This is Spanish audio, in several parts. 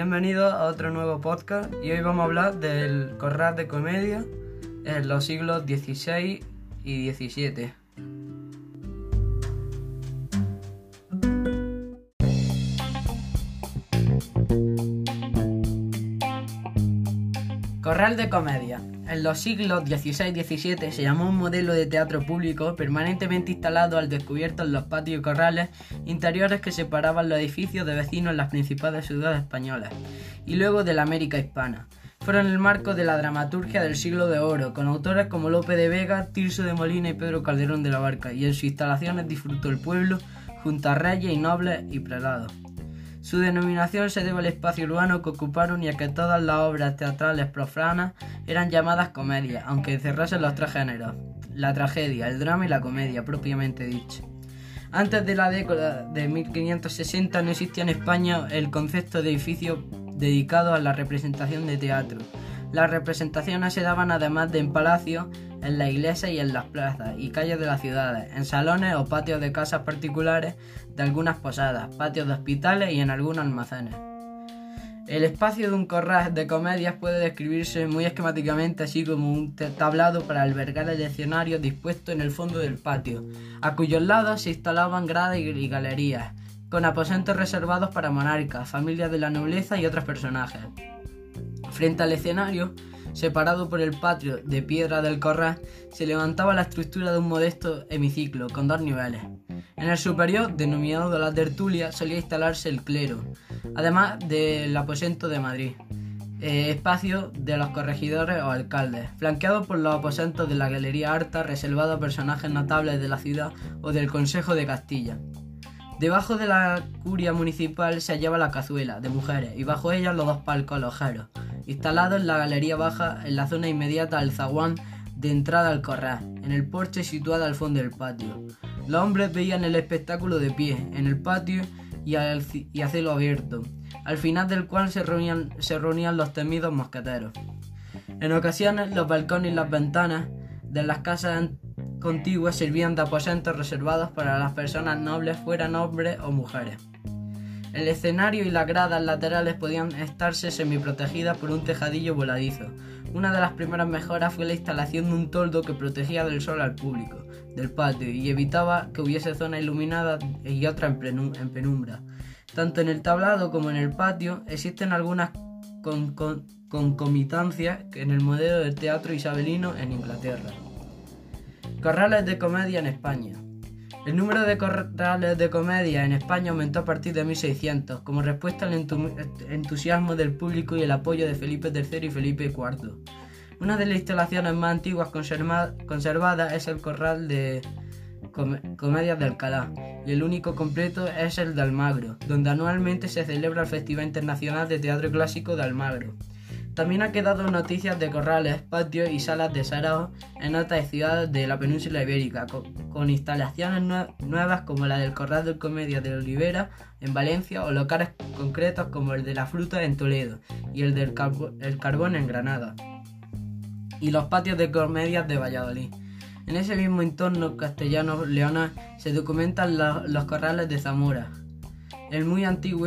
Bienvenidos a otro nuevo podcast y hoy vamos a hablar del corral de comedia en los siglos XVI y XVII. Corral de comedia. En los siglos XVI y XVII se llamó un modelo de teatro público permanentemente instalado al descubierto en los patios y corrales interiores que separaban los edificios de vecinos en las principales ciudades españolas y luego de la América hispana. Fueron el marco de la dramaturgia del siglo de oro, con autores como Lope de Vega, Tirso de Molina y Pedro Calderón de la Barca, y en sus instalaciones disfrutó el pueblo junto a reyes y nobles y prelados. Su denominación se debe al espacio urbano que ocuparon y a que todas las obras teatrales profanas eran llamadas comedias, aunque encerrasen los tres géneros, la tragedia, el drama y la comedia propiamente dicho. Antes de la década de 1560 no existía en España el concepto de edificio dedicado a la representación de teatro. Las representaciones se daban además de en palacios, en las iglesias y en las plazas y calles de las ciudades, en salones o patios de casas particulares, de algunas posadas, patios de hospitales y en algunos almacenes. El espacio de un corral de comedias puede describirse muy esquemáticamente así como un tablado para albergar el escenario dispuesto en el fondo del patio, a cuyos lados se instalaban gradas y galerías, con aposentos reservados para monarcas, familias de la nobleza y otros personajes. Frente al escenario, separado por el patio de piedra del corral, se levantaba la estructura de un modesto hemiciclo con dos niveles. En el superior, denominado de la tertulia, solía instalarse el clero, además del aposento de Madrid, eh, espacio de los corregidores o alcaldes, flanqueado por los aposentos de la Galería Harta reservado a personajes notables de la ciudad o del Consejo de Castilla. Debajo de la curia municipal se hallaba la cazuela de mujeres y bajo ella los dos palcos alojeros, instalados en la galería baja en la zona inmediata al zaguán de entrada al corral, en el porche situado al fondo del patio. Los hombres veían el espectáculo de pie, en el patio y, a cielo abierto, al final del cual se reunían, se reunían los temidos mosqueteros. En ocasiones los balcones y las ventanas de las casas contiguas servían de aposentos reservados para las personas nobles, fueran hombres o mujeres. El escenario y las gradas laterales podían estarse semiprotegidas por un tejadillo voladizo. Una de las primeras mejoras fue la instalación de un toldo que protegía del sol al público del patio y evitaba que hubiese zona iluminada y otra en, penumbra. Tanto en el tablado como en el patio existen algunas concomitancias en el modelo del teatro isabelino en Inglaterra. Corrales de comedia en España. El número de corrales de comedia en España aumentó a partir de 1600, como respuesta al entusiasmo del público y el apoyo de Felipe III y Felipe IV. Una de las instalaciones más antiguas conservadas es el corral de Comedias de Alcalá, y el único completo es el de Almagro, donde anualmente se celebra el Festival Internacional de Teatro Clásico de Almagro. También ha quedado noticias de corrales, patios y salas de sarao en otras ciudades de la península ibérica, con, instalaciones nuevas como la del Corral de Comedia de Olivera en Valencia o locales concretos como el de la Fruta en Toledo y el del Carbón en Granada, y los patios de comedias de Valladolid. En ese mismo entorno castellano-leona se documentan los corrales de Zamora, el muy antiguo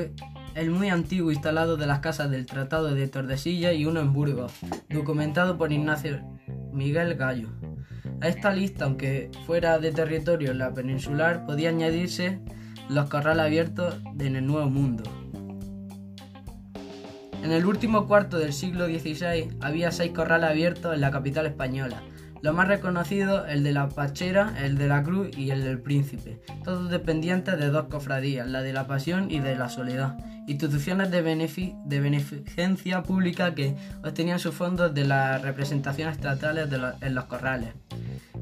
el muy antiguo instalado de las casas del Tratado de Tordesillas y uno en Burgos, documentado por Ignacio Miguel Gallo. A esta lista, aunque fuera de territorio la peninsular, podía añadirse los corrales abiertos en el Nuevo Mundo. En el último cuarto del siglo XVI había seis corrales abiertos en la capital española, lo más reconocido, el de la Pachera, el de la Cruz y el del Príncipe, todos dependientes de dos cofradías, la de la Pasión y de la Soledad, instituciones de, beneficencia pública que obtenían sus fondos de las representaciones teatrales en los corrales.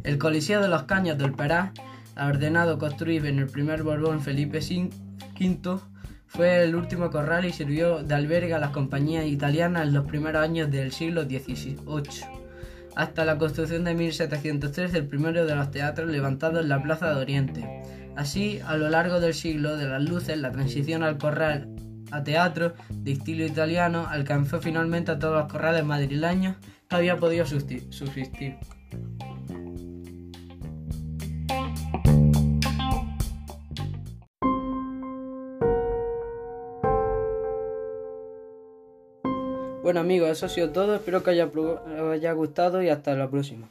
El Coliseo de los Caños del Perá, ordenado construir en el primer Borbón Felipe V, fue el último corral y sirvió de albergue a las compañías italianas en los primeros años del siglo XVIII hasta la construcción de 1703 del primero de los teatros levantados en la Plaza de Oriente. Así, a lo largo del siglo de las luces, la transición al corral a teatro de estilo italiano alcanzó finalmente a todos los corrales madrileños que había podido subsistir. Bueno amigos, eso ha sido todo, espero que haya, os haya gustado y hasta la próxima.